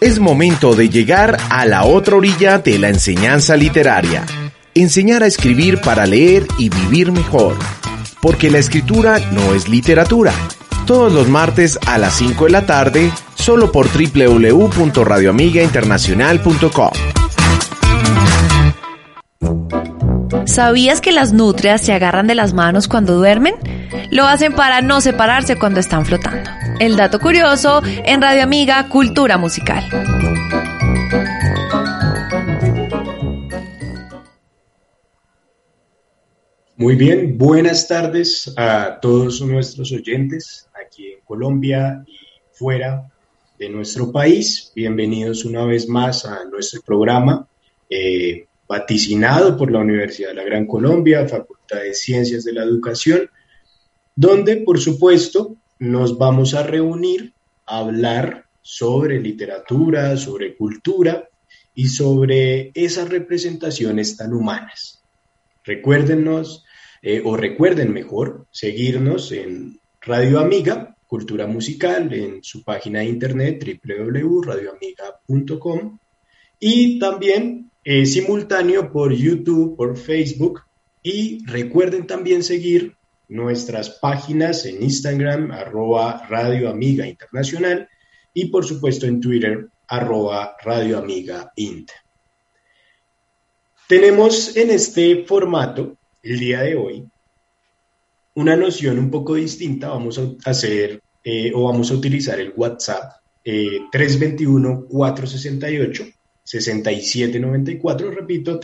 Es momento de llegar a la otra orilla de la enseñanza literaria. Enseñar a escribir para leer y vivir mejor. Porque la escritura no es literatura. Todos los martes a las 5 de la tarde, solo por www.radioamigainternacional.com. ¿Sabías que las nutrias se agarran de las manos cuando duermen? Lo hacen para no separarse cuando están flotando. El dato curioso en Radio Amiga Cultura Musical. Muy bien, buenas tardes a todos nuestros oyentes aquí en Colombia y fuera de nuestro país. Bienvenidos una vez más a nuestro programa eh, vaticinado por la Universidad de la Gran Colombia, Facultad de Ciencias de la Educación, donde por supuesto nos vamos a reunir a hablar sobre literatura, sobre cultura y sobre esas representaciones tan humanas. Recuérdenos eh, o recuerden mejor seguirnos en Radio Amiga, Cultura Musical, en su página de internet www.radioamiga.com y también eh, simultáneo por YouTube, por Facebook y recuerden también seguir nuestras páginas en Instagram, arroba Radio Amiga Internacional y por supuesto en Twitter, arroba Radio Amiga Int. Tenemos en este formato el día de hoy una noción un poco distinta. Vamos a hacer eh, o vamos a utilizar el WhatsApp 321-468-6794. Eh, Repito,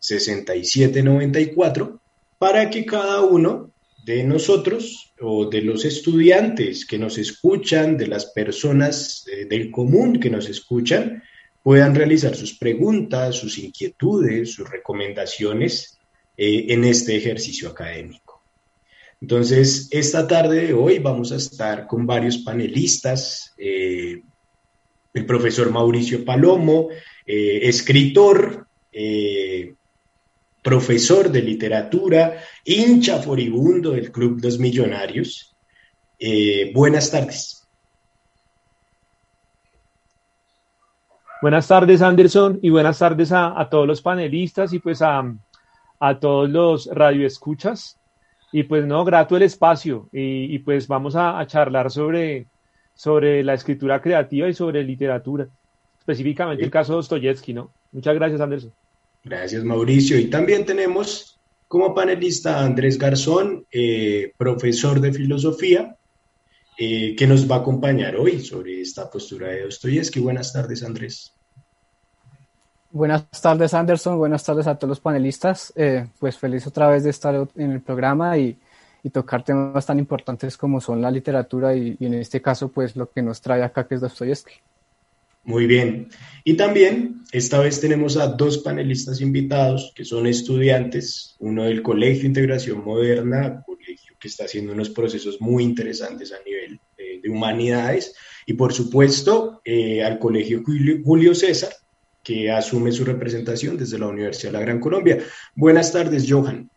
321-468-6794 para que cada uno de nosotros o de los estudiantes que nos escuchan, de las personas eh, del común que nos escuchan, puedan realizar sus preguntas, sus inquietudes, sus recomendaciones eh, en este ejercicio académico. Entonces, esta tarde de hoy vamos a estar con varios panelistas, eh, el profesor Mauricio Palomo, escritor, profesor de literatura, hincha furibundo del Club Dos Millonarios. buenas tardes. Buenas tardes, Anderson, y buenas tardes a, todos los panelistas y pues a, todos los radioescuchas. Y pues no, grato el espacio y, pues vamos a, charlar sobre, sobre la escritura creativa y sobre literatura, específicamente el caso de Dostoyevsky, ¿no? Muchas gracias, Anderson. Gracias, Mauricio. Y también tenemos como panelista a Andrés Garzón, eh, profesor de filosofía, eh, que nos va a acompañar hoy sobre esta postura de Dostoyevsky. Buenas tardes, Andrés. Buenas tardes, Anderson. Buenas tardes a todos los panelistas. Eh, pues feliz otra vez de estar en el programa y, tocar temas tan importantes como son la literatura y, en este caso, pues lo que nos trae acá, que es Dostoyevsky. Muy bien. Y también esta vez tenemos a dos panelistas invitados que son estudiantes, uno del Colegio Integración Moderna, que está haciendo unos procesos muy interesantes a nivel de humanidades, y por supuesto eh, al Colegio Julio, César, que asume su representación desde la Universidad de la Gran Colombia. Buenas tardes, Johan.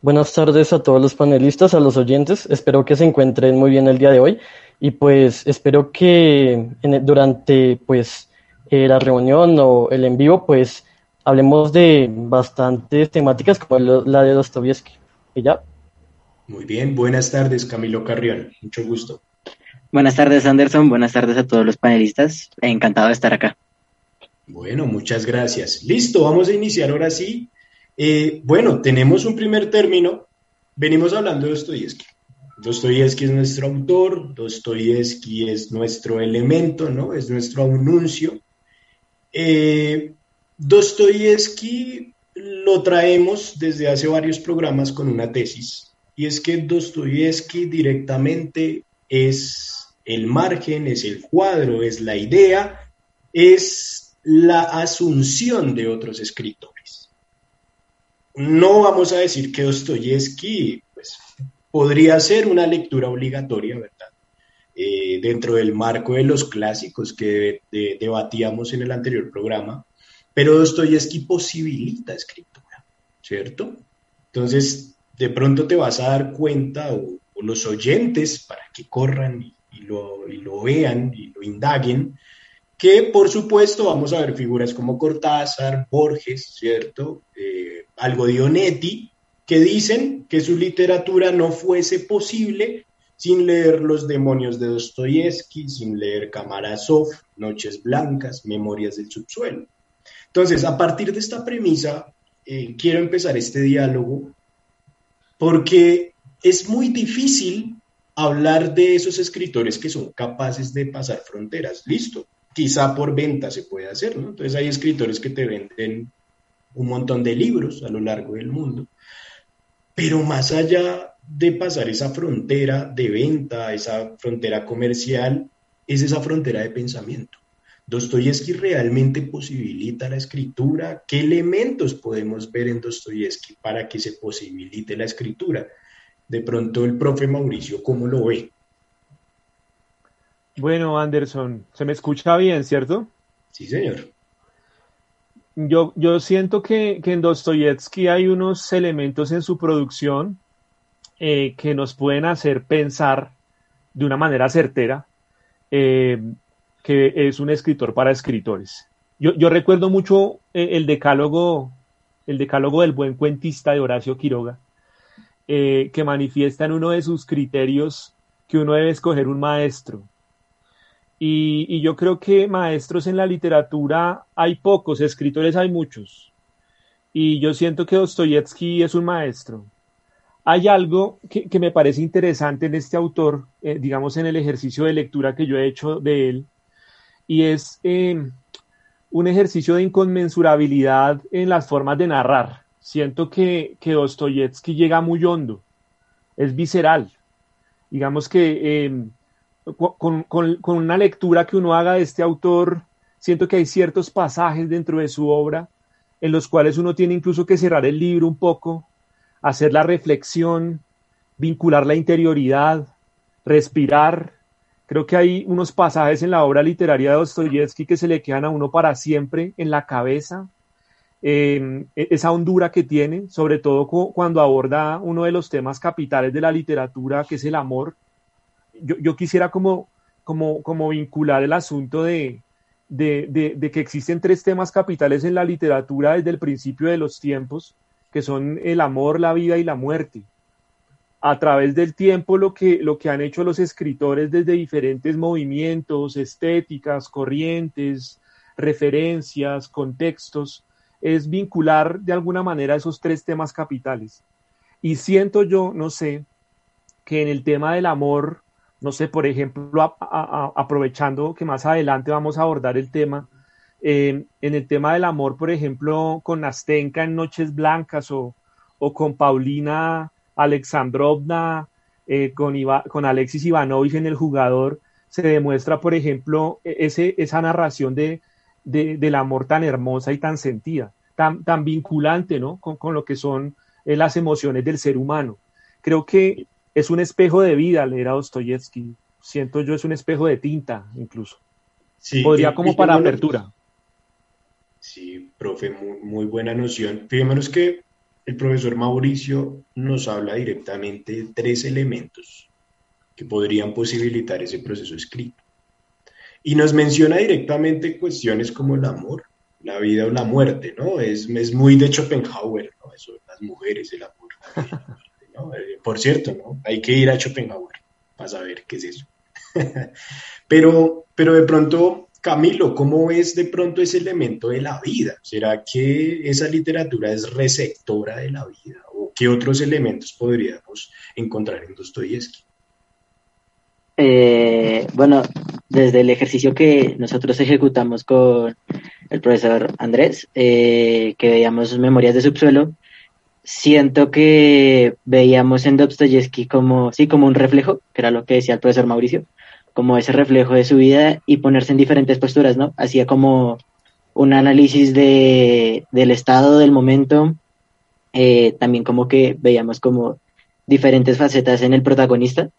Buenas tardes a todos los panelistas, a los oyentes. Espero que se encuentren muy bien el día de hoy y pues espero que durante pues eh, la reunión o el en vivo pues hablemos de bastantes temáticas como la de Dostoyevsky. ¿Y ya? Muy bien, buenas tardes Camilo Carrión, mucho gusto. Buenas tardes Anderson, buenas tardes a todos los panelistas, encantado de estar acá. Bueno, muchas gracias. Listo, vamos a iniciar ahora sí. Eh, bueno, tenemos un primer término, venimos hablando de Dostoyevsky. Dostoyevsky es nuestro autor, Dostoyevsky es nuestro elemento, ¿no? Es nuestro anuncio. Eh, Dostoyevsky lo traemos desde hace varios programas con una tesis y es que Dostoyevsky directamente es el margen, es el cuadro, es la idea, es la asunción de otros escritores. No vamos a decir que Dostoyevsky podría ser una lectura obligatoria, ¿verdad? Eh, dentro del marco de los clásicos que debatíamos en el anterior programa, pero Dostoyevsky posibilita escritura, ¿cierto? Entonces, de pronto te vas a dar cuenta o, los oyentes para que corran y, lo, vean y lo indaguen, que por supuesto vamos a ver figuras como Cortázar, Borges, ¿cierto? Eh, algo de Onetti, que dicen que su literatura no fuese posible sin leer Los demonios de Dostoyevsky, sin leer Kamarasov, Noches Blancas, Memorias del Subsuelo. Entonces, a partir de esta premisa, eh, quiero empezar este diálogo porque es muy difícil hablar de esos escritores que son capaces de pasar fronteras. Listo, quizá por venta se puede hacer, ¿no? Entonces hay escritores que te venden un montón de libros a lo largo del mundo, pero más allá de pasar esa frontera de venta, esa frontera comercial, es esa frontera de pensamiento. Dostoyevsky realmente posibilita la escritura. ¿Qué elementos podemos ver en Dostoyevsky para que se posibilite la escritura? De pronto el profe Mauricio, ¿cómo lo ve? Bueno, Anderson, se me escucha bien, ¿cierto? Sí, señor. Yo, yo siento que, en Dostoyevsky hay unos elementos en su producción eh, que nos pueden hacer pensar de una manera certera eh, que es un escritor para escritores. Yo, recuerdo mucho eh, el decálogo, el decálogo del buen cuentista de Horacio Quiroga, que manifiesta en uno de sus criterios que uno debe escoger un maestro. Y, yo creo que maestros en la literatura hay pocos, escritores hay muchos. Y yo siento que Dostoyevsky es un maestro. Hay algo que, me parece interesante en este autor, eh, digamos en el ejercicio de lectura que yo he hecho de él, y es em, un ejercicio de inconmensurabilidad en las formas de narrar. Siento que, que Dostoyevsky llega muy hondo, es visceral. Digamos que em, con, una lectura que uno haga de este autor, siento que hay ciertos pasajes dentro de su obra en los cuales uno tiene incluso que cerrar el libro un poco, hacer la reflexión, vincular la interioridad, respirar. Creo que hay unos pasajes en la obra literaria de Dostoyevsky que se le quedan a uno para siempre en la cabeza. Em, e-, esa hondura que tiene, sobre todo cuando aborda uno de los temas capitales de la literatura, que es el amor, yo, quisiera como, como, como vincular el asunto de, de, que existen tres temas capitales en la literatura desde el principio de los tiempos, que son el amor, la vida y la muerte. A través del tiempo lo que, lo que han hecho los escritores desde diferentes movimientos, estéticas, corrientes, referencias, contextos, es vincular de alguna manera esos tres temas capitales. Y siento yo, no sé, que en el tema del amor no sé, por ejemplo, aprovechando que más adelante vamos a abordar el tema, eh, en el tema del amor, por ejemplo, con Nastenka en Noches Blancas o, con Paulina Alexandrovna, eh, con, con Alexis Ivanovich en El Jugador, se demuestra, por ejemplo, e, ese, esa narración de, del amor tan hermosa y tan sentida, tan, tan vinculante ¿no? con, con lo que son eh, las emociones del ser humano. Creo que es un espejo de vida leer a Dostoyevsky. Siento yo es un espejo de tinta incluso. Sí, Podría como para apertura. Sí, profe, muy, buena noción. Fíjémonos que el profesor Mauricio nos habla directamente de tres elementos que podrían posibilitar ese proceso escrito. Y nos menciona directamente cuestiones como el amor, la vida o la muerte, ¿no? Es, es muy de Schopenhauer, ¿no? Eso, las mujeres, el amor. Eh, por cierto, ¿no? Hay que ir a Schopenhauer para saber qué es eso. pero, pero de pronto, Camilo, ¿cómo ves de pronto ese elemento de la vida? ¿Será que esa literatura es receptora de la vida? ¿O qué otros elementos podríamos encontrar en Dostoyevsky? Eh, bueno, desde el ejercicio que nosotros ejecutamos con el profesor Andrés, eh, que veíamos memorias de subsuelo, siento que veíamos en Dostoyevsky como, sí, como un reflejo, que era lo que decía el profesor Mauricio, como ese reflejo de su vida y ponerse en diferentes posturas, ¿no? Hacía como un análisis de, del estado del momento, eh, también como que veíamos como diferentes facetas en el protagonista,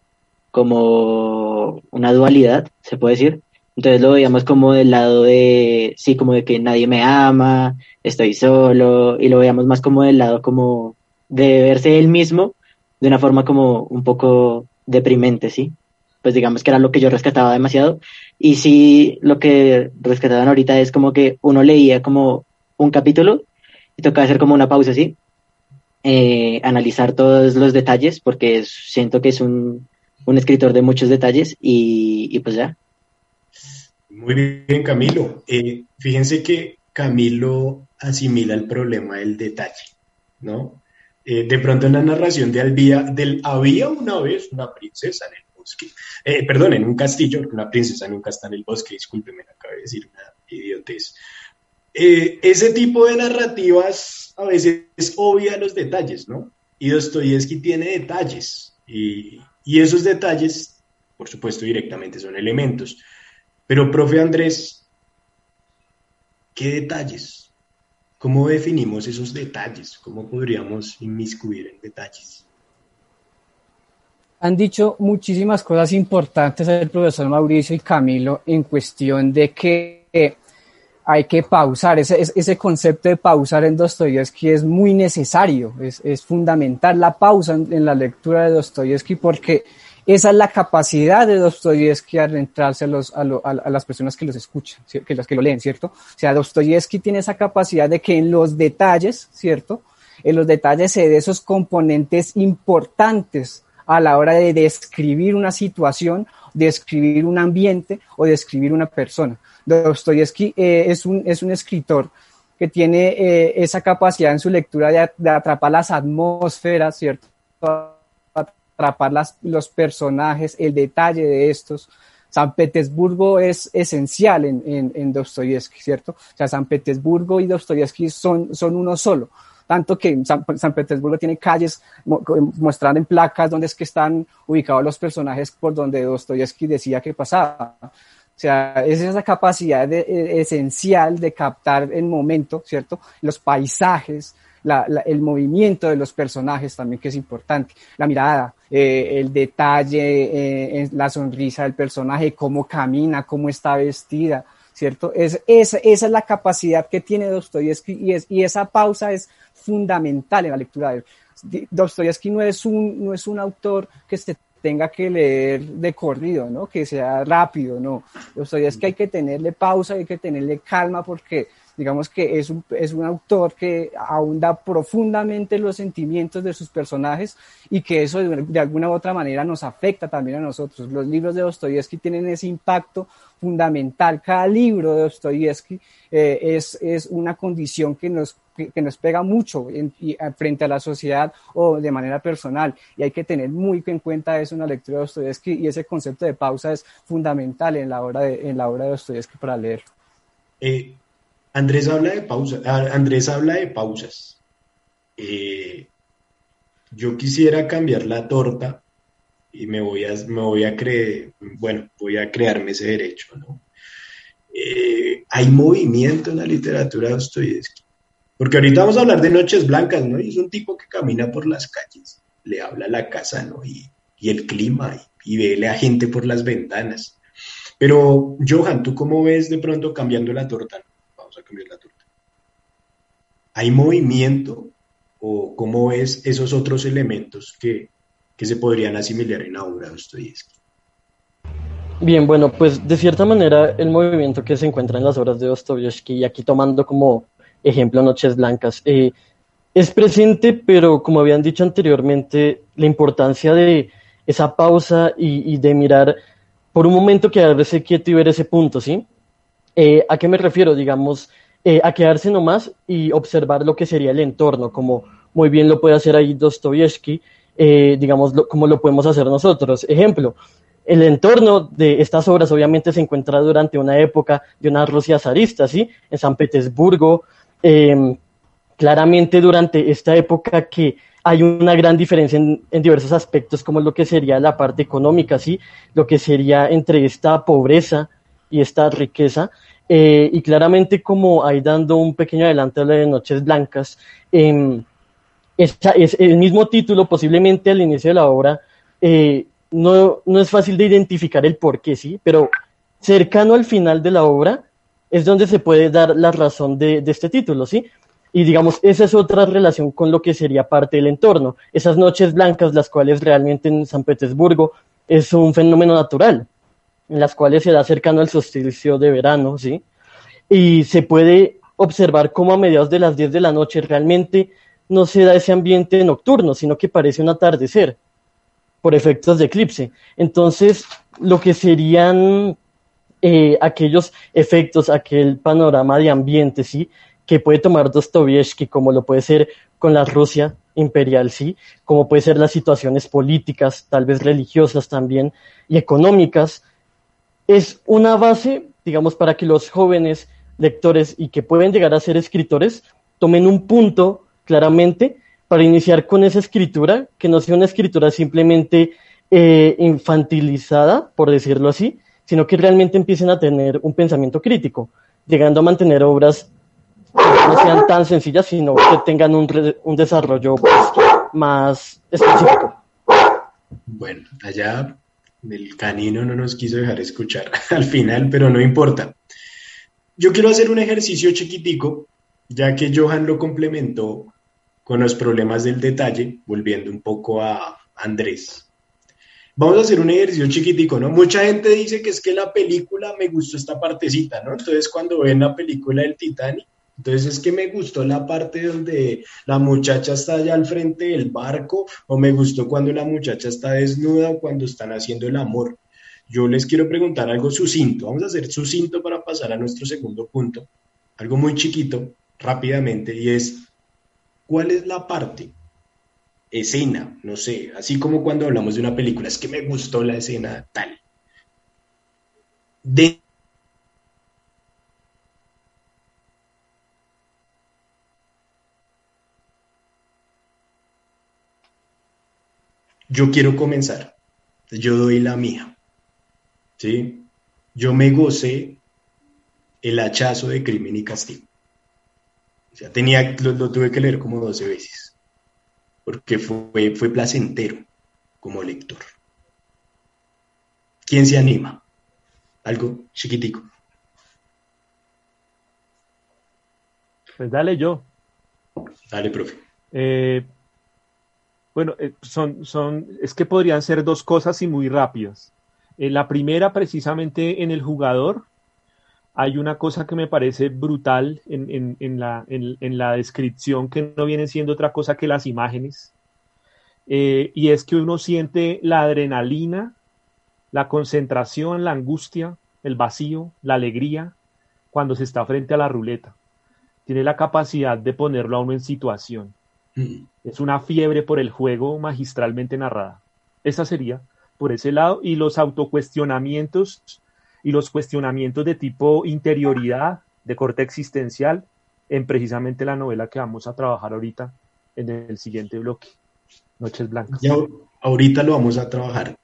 como una dualidad, se puede decir. Entonces lo veíamos como del lado de, sí, como de que nadie me ama, estoy solo, y lo veíamos más como del lado como de verse él mismo de una forma como un poco deprimente, ¿sí? Pues digamos que era lo que yo rescataba demasiado. Y sí, lo que rescataban ahorita es como que uno leía como un capítulo y tocaba hacer como una pausa, ¿sí? Eh, analizar todos los detalles, porque siento que es un, un escritor de muchos detalles y, y, pues ya. Muy bien, Camilo. Eh, fíjense que Camilo asimila el problema del detalle, ¿no? Eh, de pronto en la narración de Albía, del había una vez una princesa en el bosque, eh, perdón, en un castillo, una princesa nunca está en el bosque, discúlpeme, acabé de decir una idiotez. Eh, ese tipo de narrativas a veces obvia los detalles, ¿no? Y Dostoyevsky tiene detalles, y esos detalles, por supuesto, directamente son elementos. Pero, profe Andrés, ¿qué detalles? ¿Cómo definimos esos detalles? ¿Cómo podríamos inmiscuir en detalles? Han dicho muchísimas cosas importantes el profesor Mauricio y Camilo en cuestión de que hay que pausar. Ese, ese concepto de pausar en Dostoyevsky es muy necesario, es, es fundamental la pausa en, en, la lectura de Dostoyevsky porque esa es la capacidad de Dostoyevsky a entrarse a, los, a, lo, a, las personas que los escuchan, que las que lo leen, ¿cierto? O sea, Dostoyevsky tiene esa capacidad de que en los detalles, ¿cierto? En los detalles se de esos componentes importantes a la hora de describir una situación, describir un ambiente o describir una persona. Dostoyevsky eh, es, un, es un escritor que tiene eh, esa capacidad en su lectura de, de atrapar las atmósferas, ¿cierto? Atrapar las, los personajes, el detalle de estos. San Petersburgo es esencial en, en, en Dostoyevsky, ¿cierto? O sea, San Petersburgo y Dostoyevsky son, son uno solo. Tanto que San, San Petersburgo tiene calles mostrando en placas donde es que están ubicados los personajes por donde Dostoyevsky decía que pasaba. O sea, es esa capacidad de, esencial de captar el momento, ¿cierto? Los paisajes, la, la, el movimiento de los personajes también que es importante, la mirada, eh, el detalle, eh, la sonrisa del personaje, cómo camina, cómo está vestida, ¿cierto? Es, es, esa es la capacidad que tiene Dostoyevsky y, es, y esa pausa es fundamental en la lectura de él. Dostoyevsky no es un, no es un autor que se tenga que leer de corrido, ¿no? Que sea rápido, ¿no? Dostoyevsky hay que tenerle pausa, hay que tenerle calma porque digamos que es un, es un autor que ahonda profundamente los sentimientos de sus personajes y que eso de, alguna u otra manera nos afecta también a nosotros. Los libros de Dostoyevsky tienen ese impacto fundamental. Cada libro de Dostoyevsky eh, es, es una condición que nos, que, nos pega mucho y, frente a la sociedad o de manera personal y hay que tener muy en cuenta eso en la lectura de Dostoyevsky y ese concepto de pausa es fundamental en la obra de, en la obra de Dostoyevsky para leer. Eh, Andrés habla de pausa, Andrés habla de pausas. Yo quisiera cambiar la torta y me voy a, me voy a creer, bueno, voy a crearme ese derecho, ¿no? Eh, hay movimiento en la literatura de Dostoyevsky. Porque ahorita vamos a hablar de Noches Blancas, ¿no? Y es un tipo que camina por las calles, le habla a la casa, ¿no? Y, y el clima, y, y ve a gente por las ventanas. Pero, Johan, ¿tú cómo ves de pronto cambiando la torta? A cambiar la torta. ¿Hay movimiento o cómo ves esos otros elementos que, que se podrían asimilar en la obra de Dostoyevsky? Bien, bueno, pues de cierta manera el movimiento que se encuentra en las obras de Dostoyevsky, y aquí tomando como ejemplo Noches Blancas, eh, es presente, pero como habían dicho anteriormente, la importancia de esa pausa y, y de mirar por un momento quedarse quieto y ver ese punto, ¿sí? Eh, ¿A qué me refiero? Digamos, eh, a quedarse nomás y observar lo que sería el entorno, como muy bien lo puede hacer ahí Dostoyevsky, eh, digamos, lo, como lo podemos hacer nosotros. Ejemplo, el entorno de estas obras obviamente se encuentra durante una época de una Rusia zarista, ¿sí? En San Petersburgo, eh, claramente durante esta época que hay una gran diferencia en, en, diversos aspectos, como lo que sería la parte económica, ¿sí? Lo que sería entre esta pobreza y esta riqueza. Eh, y claramente como ahí dando un pequeño adelanto de Noches Blancas, esta, es el mismo título posiblemente al inicio de la obra, eh, no, no es fácil de identificar el por qué, ¿sí? Pero cercano al final de la obra es donde se puede dar la razón de, de este título, ¿sí? Y digamos, esa es otra relación con lo que sería parte del entorno. Esas noches blancas, las cuales realmente en San Petersburgo es un fenómeno natural, en las cuales se da cercano al solsticio de verano, ¿sí? Y se puede observar cómo a mediados de las 10 de la noche realmente no se da ese ambiente nocturno, sino que parece un atardecer por efectos de eclipse. Entonces, lo que serían eh, aquellos efectos, aquel panorama de ambiente, ¿sí? que puede tomar Dostoyevsky, como lo puede ser con la Rusia imperial, sí, como puede ser las situaciones políticas, tal vez religiosas también, y económicas, es una base, digamos, para que los jóvenes lectores y que pueden llegar a ser escritores tomen un punto claramente para iniciar con esa escritura, que no sea una escritura simplemente eh, infantilizada, por decirlo así, sino que realmente empiecen a tener un pensamiento crítico, llegando a mantener obras no sean tan sencillas, sino que tengan un, un desarrollo pues, más específico. Bueno, allá el canino no nos quiso dejar escuchar al final, pero no importa. Yo quiero hacer un ejercicio chiquitico, ya que Johan lo complementó con los problemas del detalle, volviendo un poco a Andrés. Vamos a hacer un ejercicio chiquitico, ¿no? Mucha gente dice que es que la película me gustó esta partecita, ¿no? Entonces cuando ven la película del Titanic, entonces es que me gustó la parte donde la muchacha está allá al frente del barco o me gustó cuando la muchacha está desnuda o cuando están haciendo el amor. Yo les quiero preguntar algo sucinto. Vamos a hacer sucinto para pasar a nuestro segundo punto. Algo muy chiquito, rápidamente, y es, ¿cuál es la parte, escena, no sé, así como cuando hablamos de una película, es que me gustó la escena tal, de yo quiero comenzar. Yo doy la mía. ¿Sí? Yo me gocé el hachazo de crimen y castigo. O sea, tenía, lo, tuve que leer como 12 veces. Porque fue, fue placentero como lector. ¿Quién se anima? Algo chiquitico. Pues dale yo. Dale, profe. Eh, bueno, eh, son, son, es que podrían ser dos cosas y muy rápidas. Eh, la primera, precisamente en el jugador, hay una cosa que me parece brutal en, la, en, la, descripción que no viene siendo otra cosa que las imágenes. Eh, y es que uno siente la adrenalina, la concentración, la angustia, el vacío, la alegría cuando se está frente a la ruleta. Tiene la capacidad de ponerlo a uno en situación. Mm. Es una fiebre por el juego magistralmente narrada. Esa sería por ese lado. Y los autocuestionamientos y los cuestionamientos de tipo interioridad, de corte existencial, en precisamente la novela que vamos a trabajar ahorita en el siguiente bloque, Noches Blancas. Ya, ahorita lo vamos a trabajar.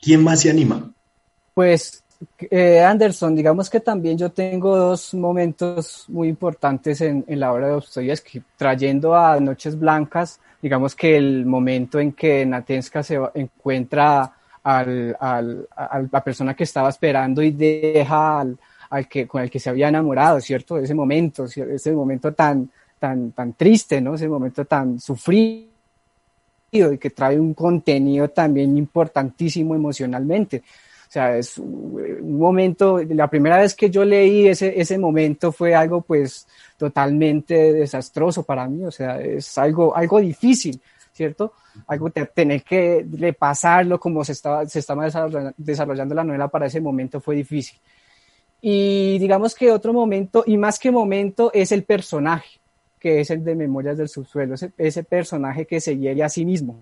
¿Quién más se anima? Pues eh, Anderson, digamos que también yo tengo dos momentos muy importantes en, la obra de Dostoyevsky, trayendo a Noches Blancas, digamos que el momento en que Natenska se encuentra al, a la persona que estaba esperando y deja al, que, con el que se había enamorado, ¿cierto? Ese momento, ese momento tan, tan, tan triste, ¿no? Ese momento tan sufrido y que trae un contenido también importantísimo emocionalmente. Sea, es un momento, la primera vez que yo leí ese, ese momento fue algo pues totalmente desastroso para mí, o sea, es algo, algo difícil, ¿cierto? Algo de tener que repasarlo como se estaba, se estaba desarrollando, la novela para ese momento fue difícil. Y digamos que otro momento, y más que momento, es el personaje, que es el de Memorias del Subsuelo, ese, ese personaje que se hiere a sí mismo,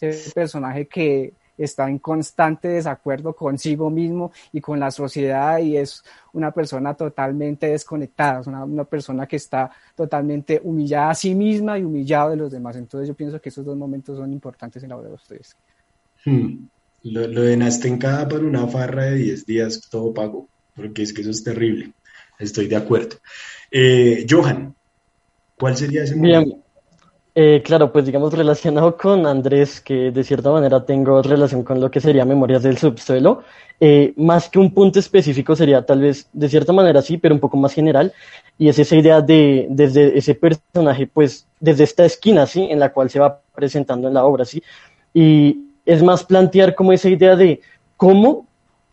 ese personaje que, está en constante desacuerdo consigo mismo y con la sociedad y es una persona totalmente desconectada, es una, persona que está totalmente humillada a sí misma y humillado de los demás. Entonces yo pienso que esos dos momentos son importantes en la obra de ustedes. Hmm. Lo, lo, de Nastenkada por una farra de 10 días todo pago, porque es que eso es terrible. Estoy de acuerdo. Eh, Johan, ¿cuál sería ese momento? Eh, claro, pues digamos relacionado con Andrés, que de cierta manera tengo relación con lo que sería Memorias del Subsuelo, eh, más que un punto específico sería tal vez de cierta manera sí, pero un poco más general, y es esa idea de desde ese personaje, pues desde esta esquina, ¿sí? En la cual se va presentando en la obra, ¿sí? Y es más plantear como esa idea de cómo,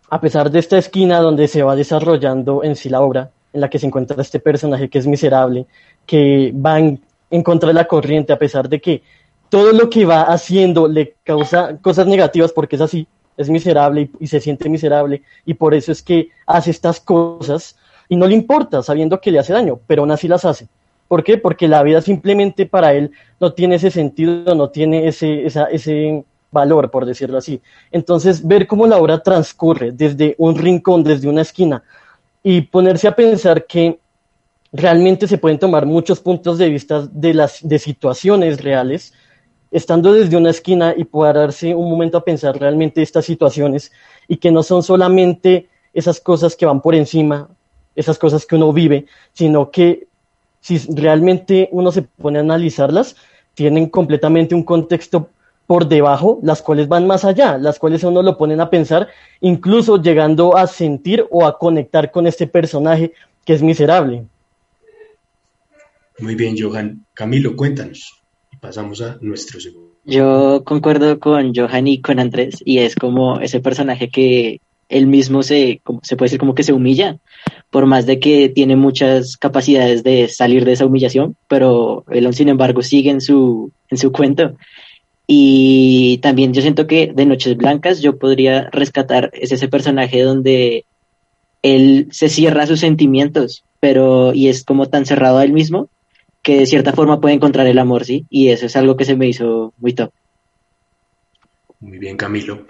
a pesar de esta esquina donde se va desarrollando en sí la obra, en la que se encuentra este personaje que es miserable, que va en en contra de la corriente, a pesar de que todo lo que va haciendo le causa cosas negativas porque es así, es miserable y, se siente miserable y por eso es que hace estas cosas y no le importa sabiendo que le hace daño, pero aún así las hace. ¿Por qué? Porque la vida simplemente para él no tiene ese sentido, no tiene ese, ese valor, por decirlo así. Entonces, ver cómo la obra transcurre desde un rincón, desde una esquina, y ponerse a pensar que realmente se pueden tomar muchos puntos de vista de, las, de situaciones reales, estando desde una esquina y poder darse un momento a pensar realmente estas situaciones y que no son solamente esas cosas que van por encima, esas cosas que uno vive, sino que si realmente uno se pone a analizarlas, tienen completamente un contexto por debajo, las cuales van más allá, las cuales uno lo ponen a pensar, incluso llegando a sentir o a conectar con este personaje que es miserable. Muy bien, Johan. Camilo, cuéntanos. Y pasamos a nuestro segundo. Yo concuerdo con Johan y con Andrés, y es como ese personaje que él mismo se, se puede decir como que se humilla, por más de que tiene muchas capacidades de salir de esa humillación, pero él sin embargo sigue en su, en su cuento. Y también yo siento que de Noches Blancas yo podría rescatar es ese personaje donde él se cierra sus sentimientos, pero y es como tan cerrado a él mismo que de cierta forma puede encontrar el amor, ¿sí? Y eso es algo que se me hizo muy top. Muy bien, Camilo.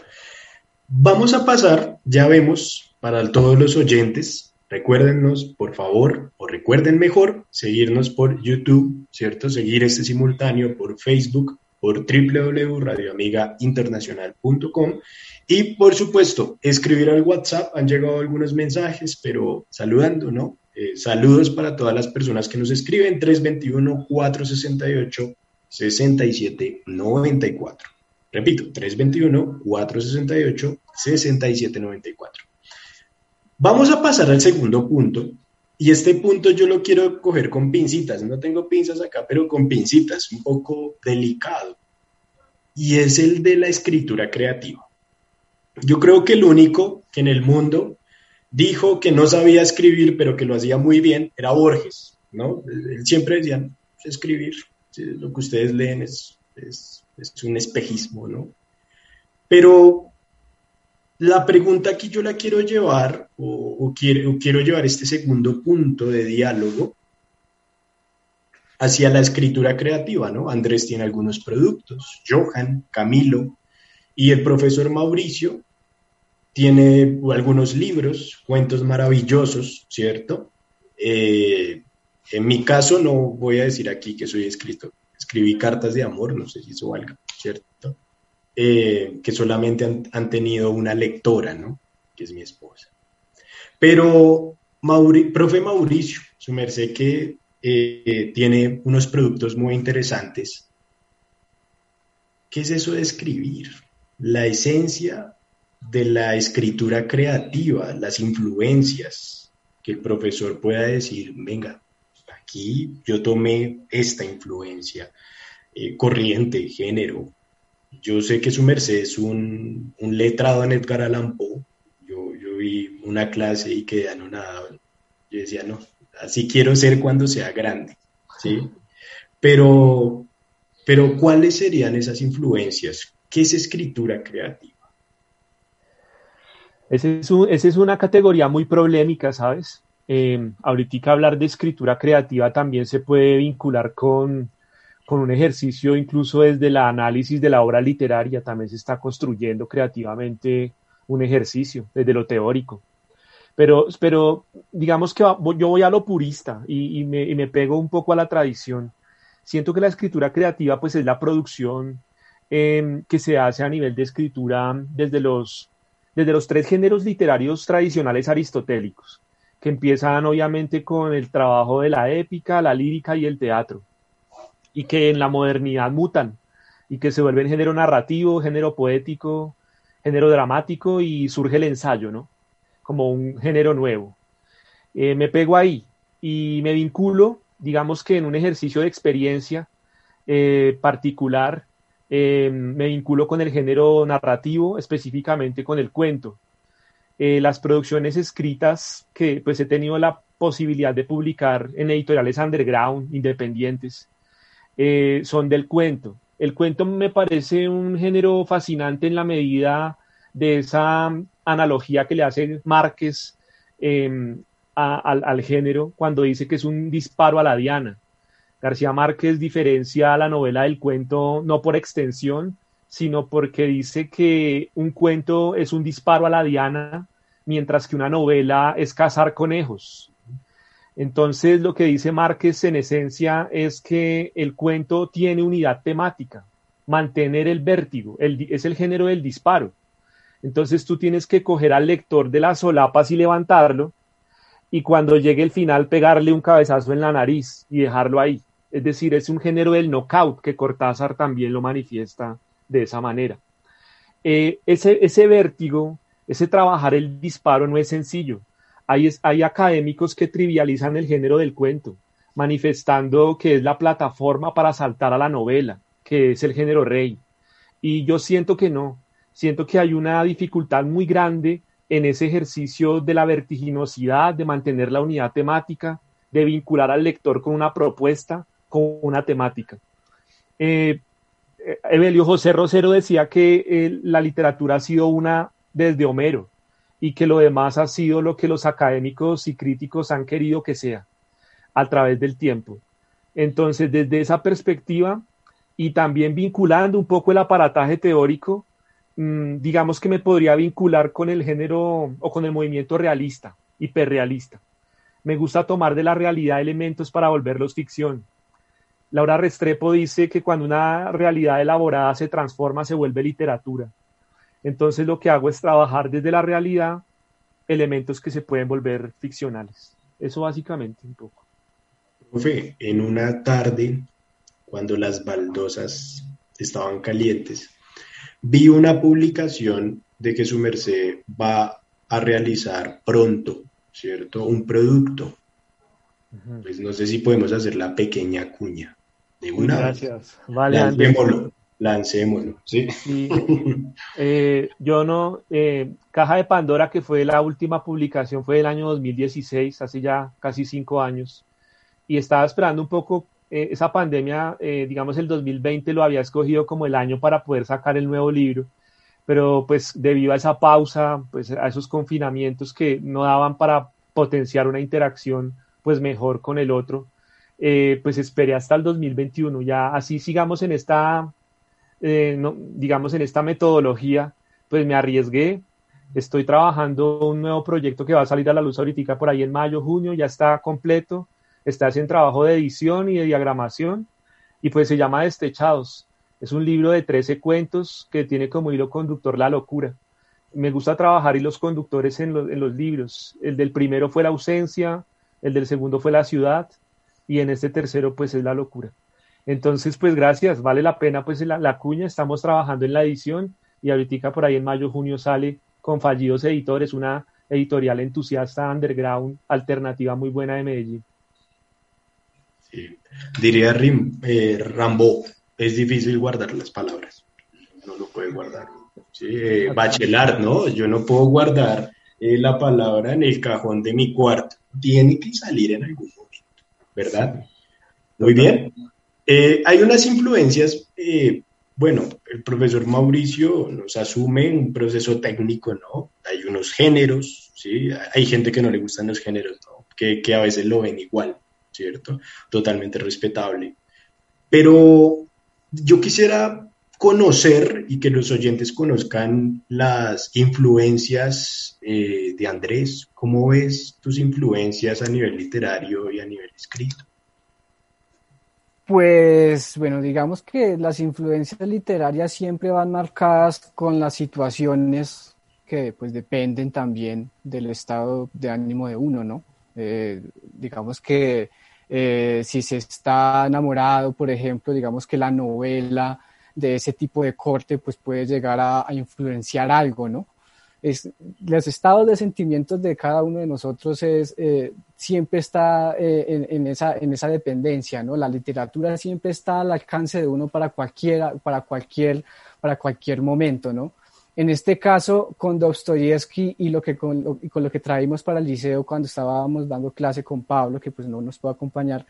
Vamos a pasar, ya vemos, para todos los oyentes, recuérdenos, por favor, o recuerden mejor, seguirnos por YouTube, ¿cierto? Seguir este simultáneo por Facebook, por www.radioamigainternacional.com y, por supuesto, escribir al WhatsApp. Han llegado algunos mensajes, pero saludando, ¿no? Eh, saludos para todas las personas que nos escriben 321-468-6794. Repito, 321-468-6794. Vamos a pasar al segundo punto. Y este punto yo lo quiero coger con pincitas. No tengo pinzas acá, pero con pincitas, un poco delicado. Y es el de la escritura creativa. Yo creo que el único que en el mundo dijo que no sabía escribir, pero que lo hacía muy bien, era Borges, ¿no? Él siempre decía, escribir, lo que ustedes leen es, es, un espejismo, ¿no? Pero la pregunta que yo la quiero llevar, o, quiero, o quiero llevar este segundo punto de diálogo hacia la escritura creativa, ¿no? Andrés tiene algunos productos, Johan, Camilo y el profesor Mauricio tiene algunos libros, cuentos maravillosos, ¿cierto? Eh, en mi caso no voy a decir aquí que soy escrito, escribí cartas de amor, no sé si eso valga, ¿cierto? Eh, que solamente han, tenido una lectora, ¿no? Que es mi esposa. Pero, profe Mauricio, su merced que eh, tiene unos productos muy interesantes. ¿Qué es eso de escribir? La esencia de la escritura creativa, las influencias, que el profesor pueda decir, venga, aquí yo tomé esta influencia, eh, corriente, género. Yo sé que su merced es un, letrado en Edgar Allan Poe. Yo, yo, vi una clase y quedé anonadado. Yo decía, no, así quiero ser cuando sea grande, ¿sí? Pero, pero ¿cuáles serían esas influencias? ¿Qué es escritura creativa? Esa es, una categoría muy problemática, ¿sabes? Eh, ahorita hablar de escritura creativa también se puede vincular con, con un ejercicio incluso desde el análisis de la obra literaria, también se está construyendo creativamente un ejercicio desde lo teórico. Pero, pero digamos que yo voy a lo purista y, me, pego un poco a la tradición. Siento que la escritura creativa pues es la producción eh, que se hace a nivel de escritura desde los desde los tres géneros literarios tradicionales aristotélicos, que empiezan obviamente con el trabajo de la épica, la lírica y el teatro. y que en la modernidad mutan y que se vuelven género narrativo, género poético, género dramático y surge el ensayo, ¿no? Como un género nuevo. Eh, me pego ahí y me vinculo, digamos que en un ejercicio de experiencia eh, particular, eh, me vinculo con el género narrativo, específicamente con el cuento. las producciones escritas que pues he tenido la posibilidad de publicar en editoriales underground, independientes, son del cuento. El cuento me parece un género fascinante en la medida de esa analogía que le hace Márquez em, al, género cuando dice que es un disparo a la diana. García Márquez diferencia la novela del cuento no por extensión, sino porque dice que un cuento es un disparo a la diana, mientras que una novela es cazar conejos. Entonces, lo que dice Márquez en esencia es que el cuento tiene unidad temática, mantener el vértigo, es el género del disparo. Entonces tú tienes que coger al lector de las solapas y levantarlo y cuando llegue el final pegarle un cabezazo en la nariz y dejarlo ahí. Es decir, es un género del knockout que Cortázar también lo manifiesta de esa manera. Eh, ese, ese vértigo, ese trabajar el disparo no es sencillo. Hay, hay académicos que trivializan el género del cuento, manifestando que es la plataforma para saltar a la novela, que es el género rey. Y yo siento que no, siento que hay una dificultad muy grande en ese ejercicio de la vertiginosidad, de mantener la unidad temática, de vincular al lector con una propuesta, con una temática. Eh, eh, Evelio José Rosero decía que eh, la literatura ha sido una desde Homero y que lo demás ha sido lo que los académicos y críticos han querido que sea a través del tiempo. Entonces, desde esa perspectiva y también vinculando un poco el aparataje teórico, Mm, digamos que me podría vincular con el género o con el movimiento realista, hiperrealista. Me gusta tomar de la realidad elementos para volverlos ficción. Laura Restrepo dice que cuando una realidad elaborada se transforma, se vuelve literatura. Entonces lo que hago es trabajar desde la realidad elementos que se pueden volver ficcionales. Eso básicamente un poco. Profe, en una tarde, cuando las baldosas estaban calientes, Vi una publicación de que su merced va a realizar pronto, ¿cierto? Un producto. Pues no sé si podemos hacer la pequeña cuña de una. Gracias. Vale, lancémoslo, lancémoslo, ¿sí? Eh, yo no, eh, Caja de Pandora, que fue la última publicación, fue del año 2016, hace ya casi cinco años, y estaba esperando un poco eh, esa pandemia, digamos el 2020 lo había escogido como el año para poder sacar el nuevo libro, pero pues debido a esa pausa, pues a esos confinamientos que no daban para potenciar una interacción pues mejor con el otro, eh, pues esperé hasta el 2021, ya así sigamos en esta, digamos en esta metodología, pues me arriesgué, estoy trabajando un nuevo proyecto que va a salir a la luz ahorita por ahí en mayo, junio, ya está completo, está haciendo trabajo de edición y de diagramación y pues se llama Destechados. Es un libro de 13 cuentos que tiene como hilo conductor la locura. Me gusta trabajar y los conductores en, los libros. El del primero fue la ausencia, el del segundo fue la ciudad y en este tercero pues es la locura. Entonces pues gracias, vale la pena pues la, la cuña, estamos trabajando en la edición y ahorita por ahí en mayo, junio sale con Fallidos Editores, una editorial entusiasta underground alternativa muy buena de Medellín. Diría eh, Rambo, es difícil guardar las palabras. No lo puede guardar. Eh, bachelar, ¿no? Yo no puedo guardar eh, la palabra en el cajón de mi cuarto. Tiene que salir en algún momento, ¿verdad? Muy bien. hay unas influencias, bueno, el profesor Mauricio nos asume un proceso técnico, ¿no? Hay unos géneros, ¿sí? Hay gente que no le gustan los géneros, ¿no? Que, que a veces lo ven igual. ¿cierto? Totalmente respetable. Pero yo quisiera conocer y que los oyentes conozcan las influencias eh, de Andrés. ¿Cómo ves tus influencias a nivel literario y a nivel escrito? Pues bueno, digamos que las influencias literarias siempre van marcadas con las situaciones que pues dependen también del estado de ánimo de uno, ¿no? Eh, digamos que eh, si se está enamorado, por ejemplo, digamos que la novela de ese tipo de corte pues puede llegar a, influenciar algo, ¿no? Es, los estados de sentimientos de cada uno de nosotros es, eh, siempre está eh, en, esa, en esa dependencia, ¿no? La literatura siempre está al alcance de uno para, cualquiera, para, cualquier, para cualquier momento, ¿no? En este caso, con Dostoyevsky y, lo que, con, lo, y con lo que traímos para el liceo cuando estábamos dando clase con Pablo, que pues no nos puede acompañar,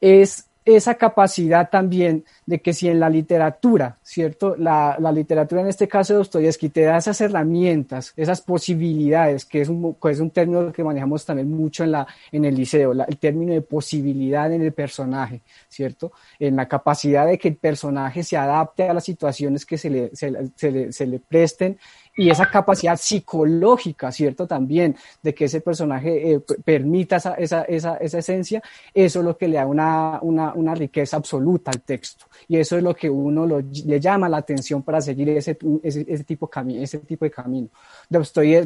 es esa capacidad también de que si en la literatura, ¿cierto? La, la literatura en este caso de Dostoyevsky te da esas herramientas, esas posibilidades, que es un, es un término que manejamos también mucho en, la, en el liceo, el término de posibilidad en el personaje, ¿cierto? En la capacidad de que el personaje se adapte a las situaciones que se le, se, le, se le presten y esa capacidad psicológica, ¿cierto? También de que ese personaje eh, permita esa, esa, esa, esa, esencia, eso es lo que le da una, una, una riqueza absoluta al texto. Y eso es lo que uno le llama la atención para seguir ese, ese, ese tipo, ese tipo de camino.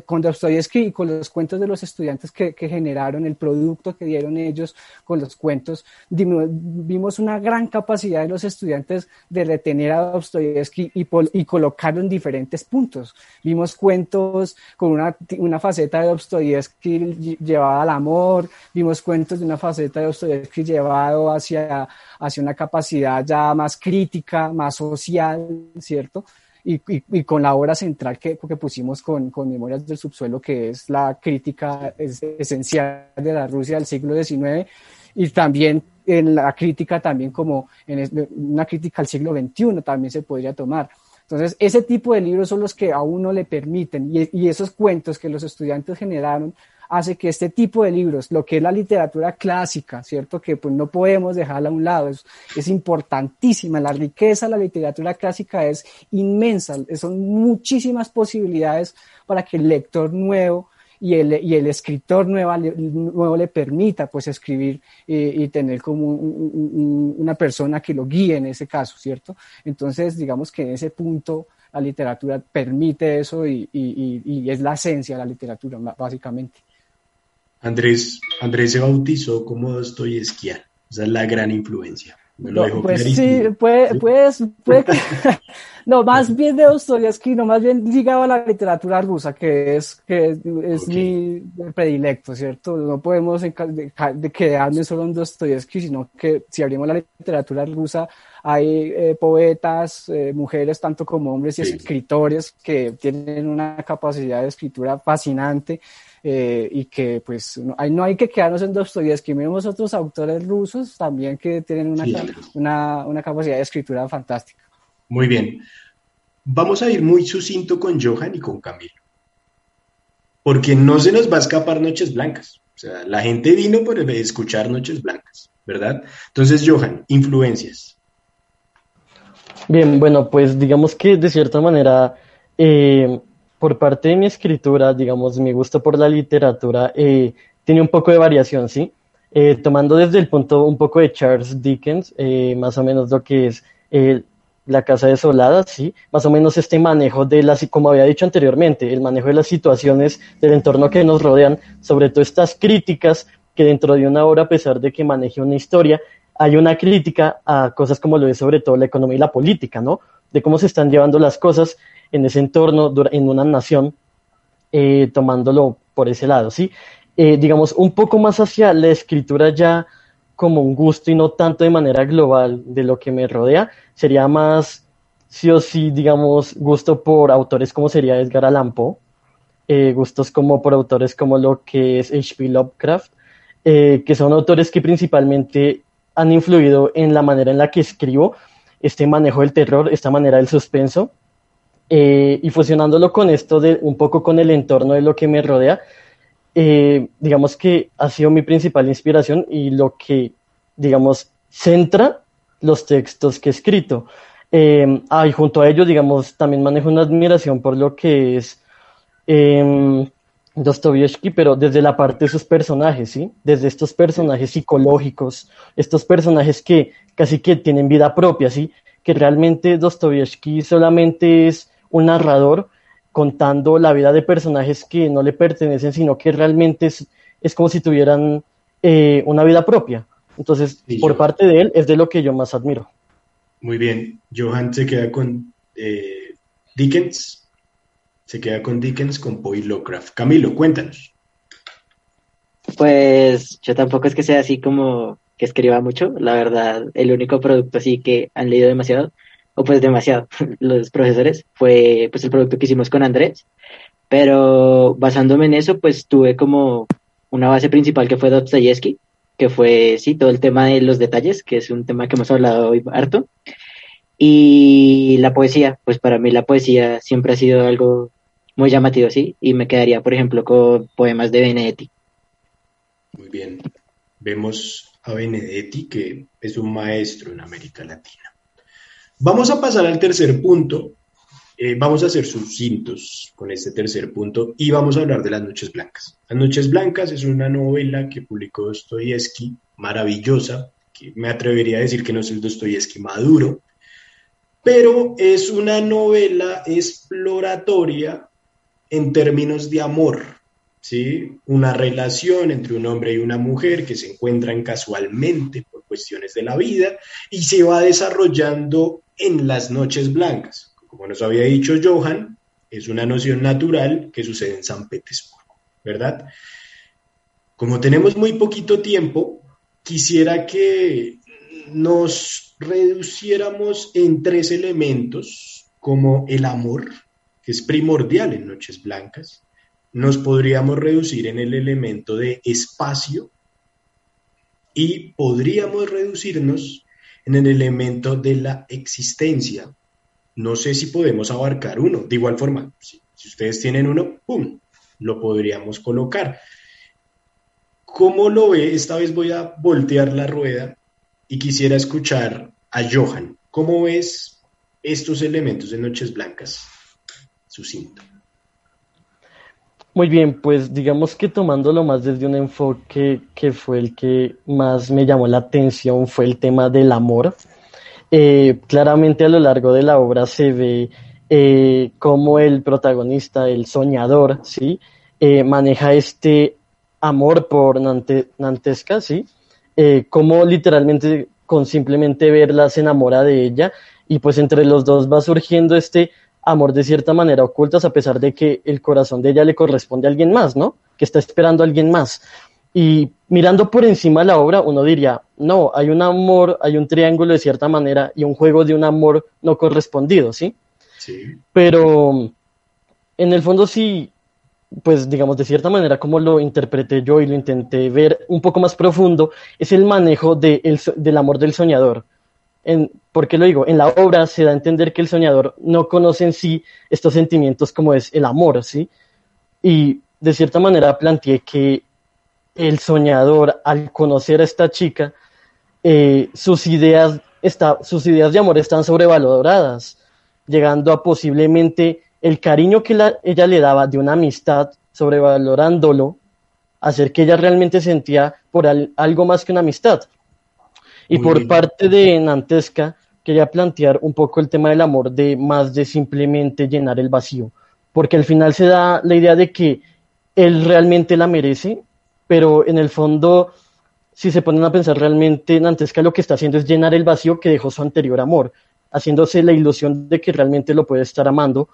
con Dostoyevsky y con los cuentos de los estudiantes que, que, generaron, el producto que dieron ellos con los cuentos, vimos una gran capacidad de los estudiantes de retener a Dostoyevsky y, y colocarlo en diferentes puntos. Vimos cuentos con una, una faceta de Dostoyevsky llevada al amor, vimos cuentos de una faceta de Dostoyevsky llevado hacia, hacia una capacidad ya más crítica, más social, ¿cierto? Y, y, con la obra central que, que pusimos con, con, Memorias del Subsuelo, que es la crítica esencial de la Rusia del siglo XIX, y también en la crítica también como en una crítica al siglo XXI también se podría tomar. Entonces, ese tipo de libros son los que a uno le permiten y, esos cuentos que los estudiantes generaron hace que este tipo de libros, lo que es la literatura clásica, ¿cierto? Que pues no podemos dejarla a un lado, es, es importantísima, la riqueza de la literatura clásica es inmensa, son muchísimas posibilidades para que el lector nuevo y el, y el escritor nuevo, nuevo le permita pues escribir y tener como una persona que lo guíe en ese caso, ¿cierto? Entonces, digamos que en ese punto la literatura permite eso y, y, y es la esencia de la literatura, básicamente. Andrés, Andrés se bautizó como Dostoyevskiano, esa es la gran influencia. Me lo no, pues sí, puede, puede, puede no, más bien de Dostoyevsky, no, más bien ligado a la literatura rusa, que es, que es, mi predilecto, ¿cierto? No podemos de, de quedarme solo en Dostoyevsky, sino que si abrimos la literatura rusa, hay eh, poetas, eh, mujeres, tanto como hombres y escritores que tienen una capacidad de escritura fascinante eh, y que pues no hay, no hay que quedarnos en Dostoyevsky, miremos otros autores rusos también que tienen una, una, una capacidad de escritura fantástica. Muy bien. Vamos a ir muy sucinto con Johan y con Camilo. Porque no se nos va a escapar Noches Blancas. O sea, la gente vino por escuchar Noches Blancas, ¿verdad? Entonces, Johan, influencias. Bien, bueno, pues digamos que de cierta manera eh, por parte de mi escritura, digamos, mi gusto por la literatura eh, tiene un poco de variación, ¿sí? Eh, tomando desde el punto un poco de Charles Dickens, eh, más o menos lo que es La Casa Desolada, ¿sí? Más o menos este manejo de las, como había dicho anteriormente, el manejo de las situaciones del entorno que nos rodean, sobre todo estas críticas que dentro de una obra, a pesar de que maneje una historia, hay una crítica a cosas como lo es sobre todo la economía y la política, ¿no? De cómo se están llevando las cosas en ese entorno, en una nación, eh, tomándolo por ese lado, ¿sí? Eh, digamos, un poco más hacia la escritura ya como un gusto y no tanto de manera global de lo que me rodea, sería más, sí o sí, digamos, gusto por autores como sería Edgar Allan Poe, eh, gustos como por autores como lo que es H.P. Lovecraft, que son autores que principalmente han influido en la manera en la que escribo, este manejo del terror, esta manera del suspenso, eh, y fusionándolo con esto de un poco con el entorno de lo que me rodea, eh, digamos que ha sido mi principal inspiración y lo que, digamos, centra los textos que he escrito. Eh, ah, y junto a ello, digamos, también manejo una admiración por lo que es eh, Dostoyevsky, pero desde la parte de sus personajes, ¿sí? Desde estos personajes psicológicos, estos personajes que casi que tienen vida propia, ¿sí? Que realmente Dostoyevsky solamente es un narrador contando la vida de personajes que no le pertenecen, sino que realmente es, es como si tuvieran eh, una vida propia. Entonces, por parte de él, es de lo que yo más admiro. Muy bien. Johan se queda con eh, Dickens. Se queda con Dickens, con Poe Lovecraft. Camilo, cuéntanos. Pues yo tampoco es que sea así como que escriba mucho. La verdad, el único producto así que han leído demasiado, o pues demasiado, los profesores, fue pues el producto que hicimos con Andrés. Pero basándome en eso, pues tuve como una base principal que fue Dostoyevsky, que fue, sí, todo el tema de los detalles, que es un tema que hemos hablado hoy harto. Y la poesía, pues para mí la poesía siempre ha sido algo muy llamativo, sí, y me quedaría, por ejemplo, con poemas de Benedetti. Muy bien. Vemos a Benedetti, que es un maestro en América Latina. Vamos a pasar al tercer punto. Eh, vamos a hacer sucintos con este tercer punto y vamos a hablar de Las Noches Blancas. Las Noches Blancas es una novela que publicó Dostoyevsky, maravillosa, que me atrevería a decir que no es el Dostoyevsky maduro, pero es una novela exploratoria en términos de amor, ¿sí? Una relación entre un hombre y una mujer que se encuentran casualmente por cuestiones de la vida y se va desarrollando en las noches blancas. Como nos había dicho Johan, es una noción natural que sucede en San Petersburgo, ¿verdad? Como tenemos muy poquito tiempo, quisiera que nos reduciéramos en tres elementos, como el amor, que es primordial en Noches Blancas, nos podríamos reducir en el elemento de espacio y podríamos reducirnos en el elemento de la existencia. No sé si podemos abarcar uno. De igual forma, si, ustedes tienen uno, ¡pum!, lo podríamos colocar. ¿Cómo lo ve? Esta vez voy a voltear la rueda y quisiera escuchar a Johan. ¿Cómo ves estos elementos de Noches Blancas? Sucinto. Muy bien, pues digamos que tomándolo más desde un enfoque que fue el que más me llamó la atención, fue el tema del amor. Eh, claramente a lo largo de la obra se ve eh, cómo el protagonista, el soñador, ¿sí? Eh, maneja este amor por Nantesca, ¿sí? cómo literalmente con simplemente verla se enamora de ella y pues entre los dos va surgiendo este amor de cierta manera ocultas a pesar de que el corazón de ella le corresponde a alguien más, ¿no? Que está esperando a alguien más. Y mirando por encima de la obra, uno diría, no, hay un amor, hay un triángulo de cierta manera y un juego de un amor no correspondido, ¿sí? Sí. Pero en el fondo sí, pues digamos de cierta manera como lo interpreté yo y lo intenté ver un poco más profundo, es el manejo de del amor del soñador en, ¿por qué lo digo? En la obra se da a entender que el soñador no conoce en sí estos sentimientos como es el amor, ¿sí? Y de cierta manera planteé que el soñador, al conocer a esta chica, eh, sus, ideas está, sus ideas de amor están sobrevaloradas, llegando a posiblemente el cariño que ella le daba de una amistad, sobrevalorándolo, hacer que ella realmente sentía por algo más que una amistad. Y por parte de Nantesca, quería plantear un poco el tema del amor de más de simplemente llenar el vacío, porque al final se da la idea de que él realmente la merece, pero en el fondo, si se ponen a pensar realmente, Nantesca lo que está haciendo es llenar el vacío que dejó su anterior amor, haciéndose la ilusión de que realmente lo puede estar amando.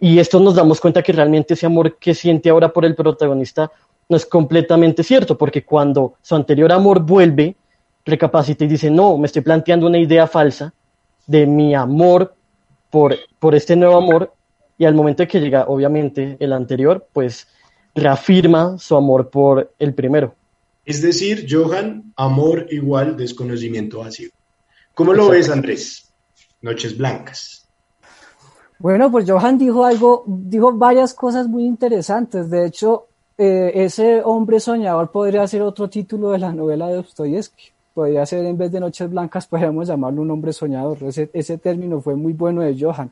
Y esto nos damos cuenta que realmente ese amor que siente ahora por el protagonista no es completamente cierto, porque cuando su anterior amor vuelve, recapacita y dice, no, me estoy planteando una idea falsa de mi amor por, por este nuevo amor y al momento de que llega, obviamente, el anterior, pues reafirma su amor por el primero. Es decir, Johan, amor igual desconocimiento vacío. ¿Cómo lo ves, Andrés? Noches Blancas. Bueno, pues Johan dijo algo, dijo varias cosas muy interesantes. De hecho, eh, ese hombre soñador podría ser otro título de la novela de Dostoyevsky podría ser en vez de Noches Blancas, podríamos llamarlo un hombre soñador. Ese, ese término fue muy bueno de Johan,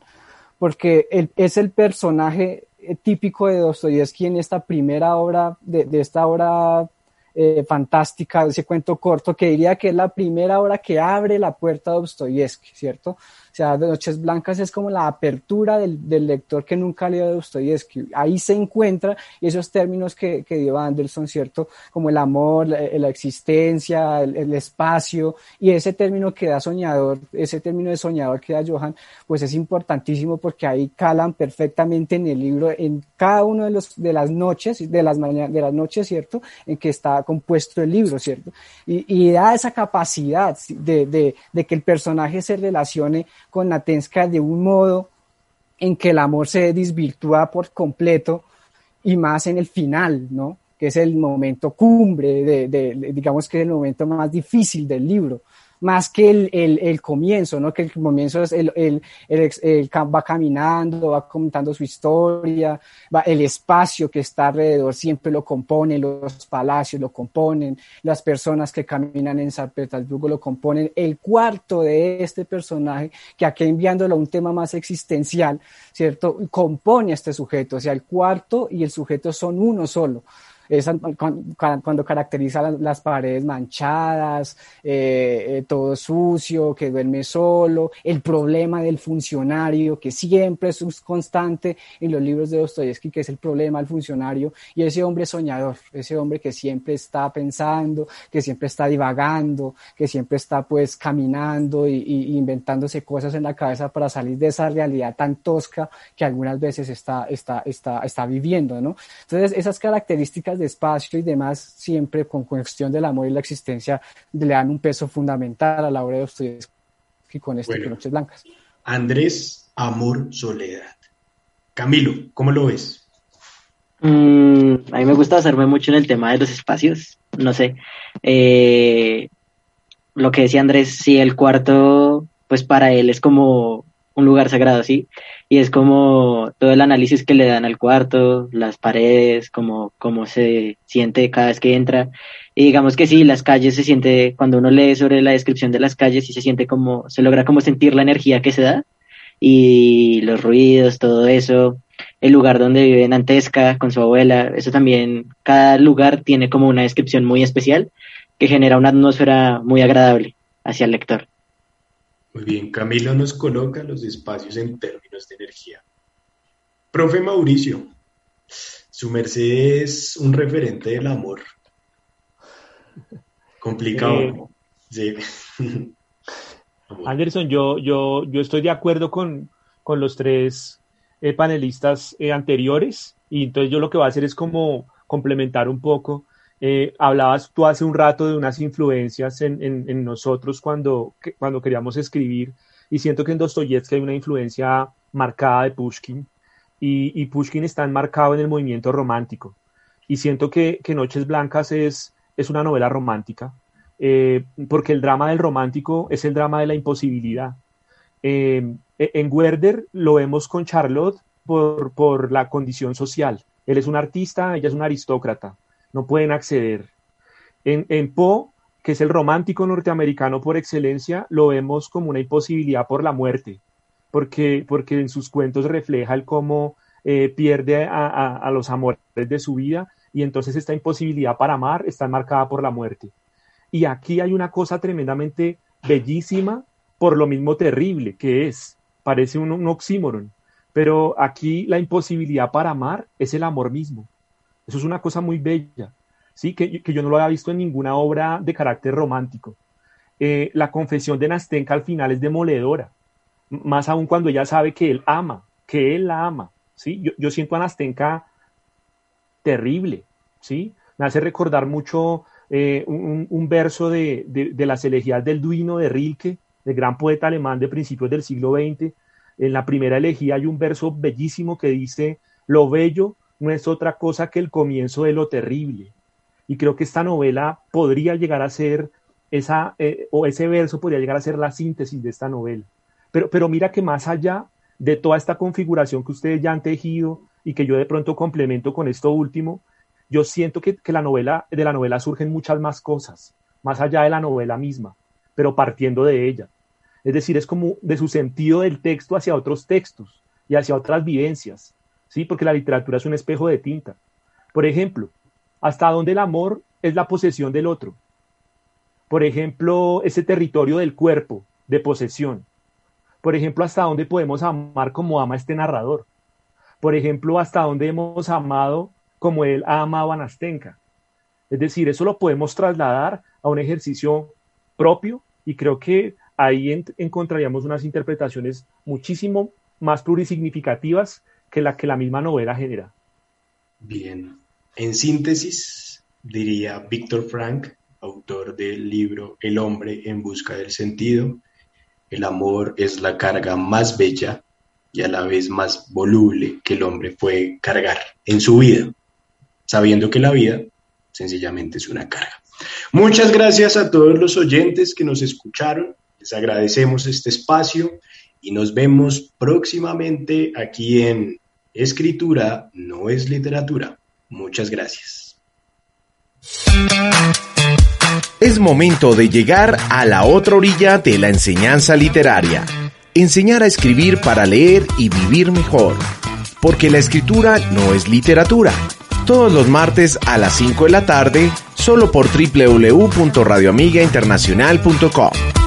porque él, es el personaje eh, típico de Dostoyevsky en esta primera obra, de, de esta obra eh, fantástica, ese cuento corto, que diría que es la primera obra que abre la puerta a Dostoyevsky, ¿cierto? O sea, Noches Blancas es como la apertura del, del lector que nunca ha leído Dostoyevsky. Ahí se encuentra esos términos que, que dio Anderson, ¿cierto? Como el amor, la, la existencia, el, el, espacio, y ese término que da soñador, ese término de soñador que da Johan, pues es importantísimo porque ahí calan perfectamente en el libro, en cada uno de, los, de las noches, de las, mañanas, de las noches, ¿cierto? En que está compuesto el libro, ¿cierto? Y, y da esa capacidad de, de, de que el personaje se relacione con Natenska de un modo en que el amor se desvirtúa por completo y más en el final, ¿no? Que es el momento cumbre, de, digamos que es el momento más difícil del libro más que el, el, el, comienzo, ¿no? Que el comienzo es el, el, el, va caminando, va contando su historia, va, el espacio que está alrededor siempre lo compone, los palacios lo componen, las personas que caminan en San Petersburgo lo componen, el cuarto de este personaje, que aquí enviándolo a un tema más existencial, ¿cierto? Compone a este sujeto, o sea, el cuarto y el sujeto son uno solo es cuando caracteriza las paredes manchadas, eh, eh, todo sucio, que duerme solo, el problema del funcionario, que siempre es constante en los libros de Dostoyevsky, que es el problema del funcionario, y ese hombre soñador, ese hombre que siempre está pensando, que siempre está divagando, que siempre está pues caminando y, y inventándose cosas en la cabeza para salir de esa realidad tan tosca que algunas veces está, está, está, está viviendo, ¿no? Entonces, esas características de espacio y demás, siempre con cuestión del amor y la existencia, le dan un peso fundamental a la obra de Dostoyevsky con este bueno, Noches Blancas. Andrés, Amor, Soledad. Camilo, ¿cómo lo ves? Mm, a mí me gusta basarme mucho en el tema de los espacios, no sé. Eh, lo que decía Andrés, sí, el cuarto, pues para él es como un lugar sagrado, ¿sí? Y es como todo el análisis que le dan al cuarto, las paredes, como cómo se siente cada vez que entra. Y digamos que sí, las calles se siente, cuando uno lee sobre la descripción de las calles, sí se siente como, se logra como sentir la energía que se da y los ruidos, todo eso, el lugar donde vive Nantesca con su abuela, eso también, cada lugar tiene como una descripción muy especial que genera una atmósfera muy agradable hacia el lector. Muy bien, Camilo nos coloca los espacios en términos de energía. Profe Mauricio, su merced es un referente del amor. Complicado. Eh, sí. Anderson, yo, yo, yo estoy de acuerdo con, con los tres eh, panelistas eh, anteriores y entonces yo lo que voy a hacer es como complementar un poco eh, hablabas tú hace un rato de unas influencias en, nosotros cuando, cuando queríamos escribir y siento que en Dostoyevsky hay una influencia marcada de Pushkin y, Pushkin está enmarcado en el movimiento romántico y siento que, Noches Blancas es, es una novela romántica eh, porque el drama del romántico es el drama de la imposibilidad. Eh, en Werder lo vemos con Charlotte por, por la condición social. Él es un artista, ella es una aristócrata no pueden acceder. En, Poe, que es el romántico norteamericano por excelencia, lo vemos como una imposibilidad por la muerte, porque, porque en sus cuentos refleja el cómo eh, pierde a, los amores de su vida y entonces esta imposibilidad para amar está marcada por la muerte. Y aquí hay una cosa tremendamente bellísima por lo mismo terrible que es, parece un, un oxímoron, pero aquí la imposibilidad para amar es el amor mismo. Eso es una cosa muy bella, ¿sí? que, que yo no lo había visto en ninguna obra de carácter romántico. Eh, la confesión de Nastenka al final es demoledora, más aún cuando ella sabe que él ama, que él la ama. ¿sí? Yo, yo siento a Nastenka terrible, ¿sí? me hace recordar mucho eh, un, un, verso de, de, de, las elegías del Duino de Rilke, el gran poeta alemán de principios del siglo XX. En la primera elegía hay un verso bellísimo que dice, lo bello no es otra cosa que el comienzo de lo terrible. Y creo que esta novela podría llegar a ser esa, eh, o ese verso podría llegar a ser la síntesis de esta novela. Pero, pero mira que más allá de toda esta configuración que ustedes ya han tejido y que yo de pronto complemento con esto último, yo siento que, que la novela, de la novela surgen muchas más cosas, más allá de la novela misma, pero partiendo de ella. Es decir, es como de su sentido del texto hacia otros textos y hacia otras vivencias. ¿Sí? Porque la literatura es un espejo de tinta. Por ejemplo, hasta dónde el amor es la posesión del otro. Por ejemplo, ese territorio del cuerpo, de posesión. Por ejemplo, hasta dónde podemos amar como ama este narrador. Por ejemplo, hasta dónde hemos amado como él ha amado a Nastenka. Es decir, eso lo podemos trasladar a un ejercicio propio y creo que ahí encontraríamos unas interpretaciones muchísimo más plurisignificativas que la que la misma novela genera. Bien, en síntesis, diría Víctor Frank, autor del libro El hombre en busca del sentido, el amor es la carga más bella y a la vez más voluble que el hombre puede cargar en su vida, sabiendo que la vida sencillamente es una carga. Muchas gracias a todos los oyentes que nos escucharon, les agradecemos este espacio y nos vemos próximamente aquí en Escritura no es literatura. Muchas gracias. Es momento de llegar a la otra orilla de la enseñanza literaria. Enseñar a escribir para leer y vivir mejor. Porque la escritura no es literatura. Todos los martes a las 5 de la tarde, solo por www.radioamigainternacional.com.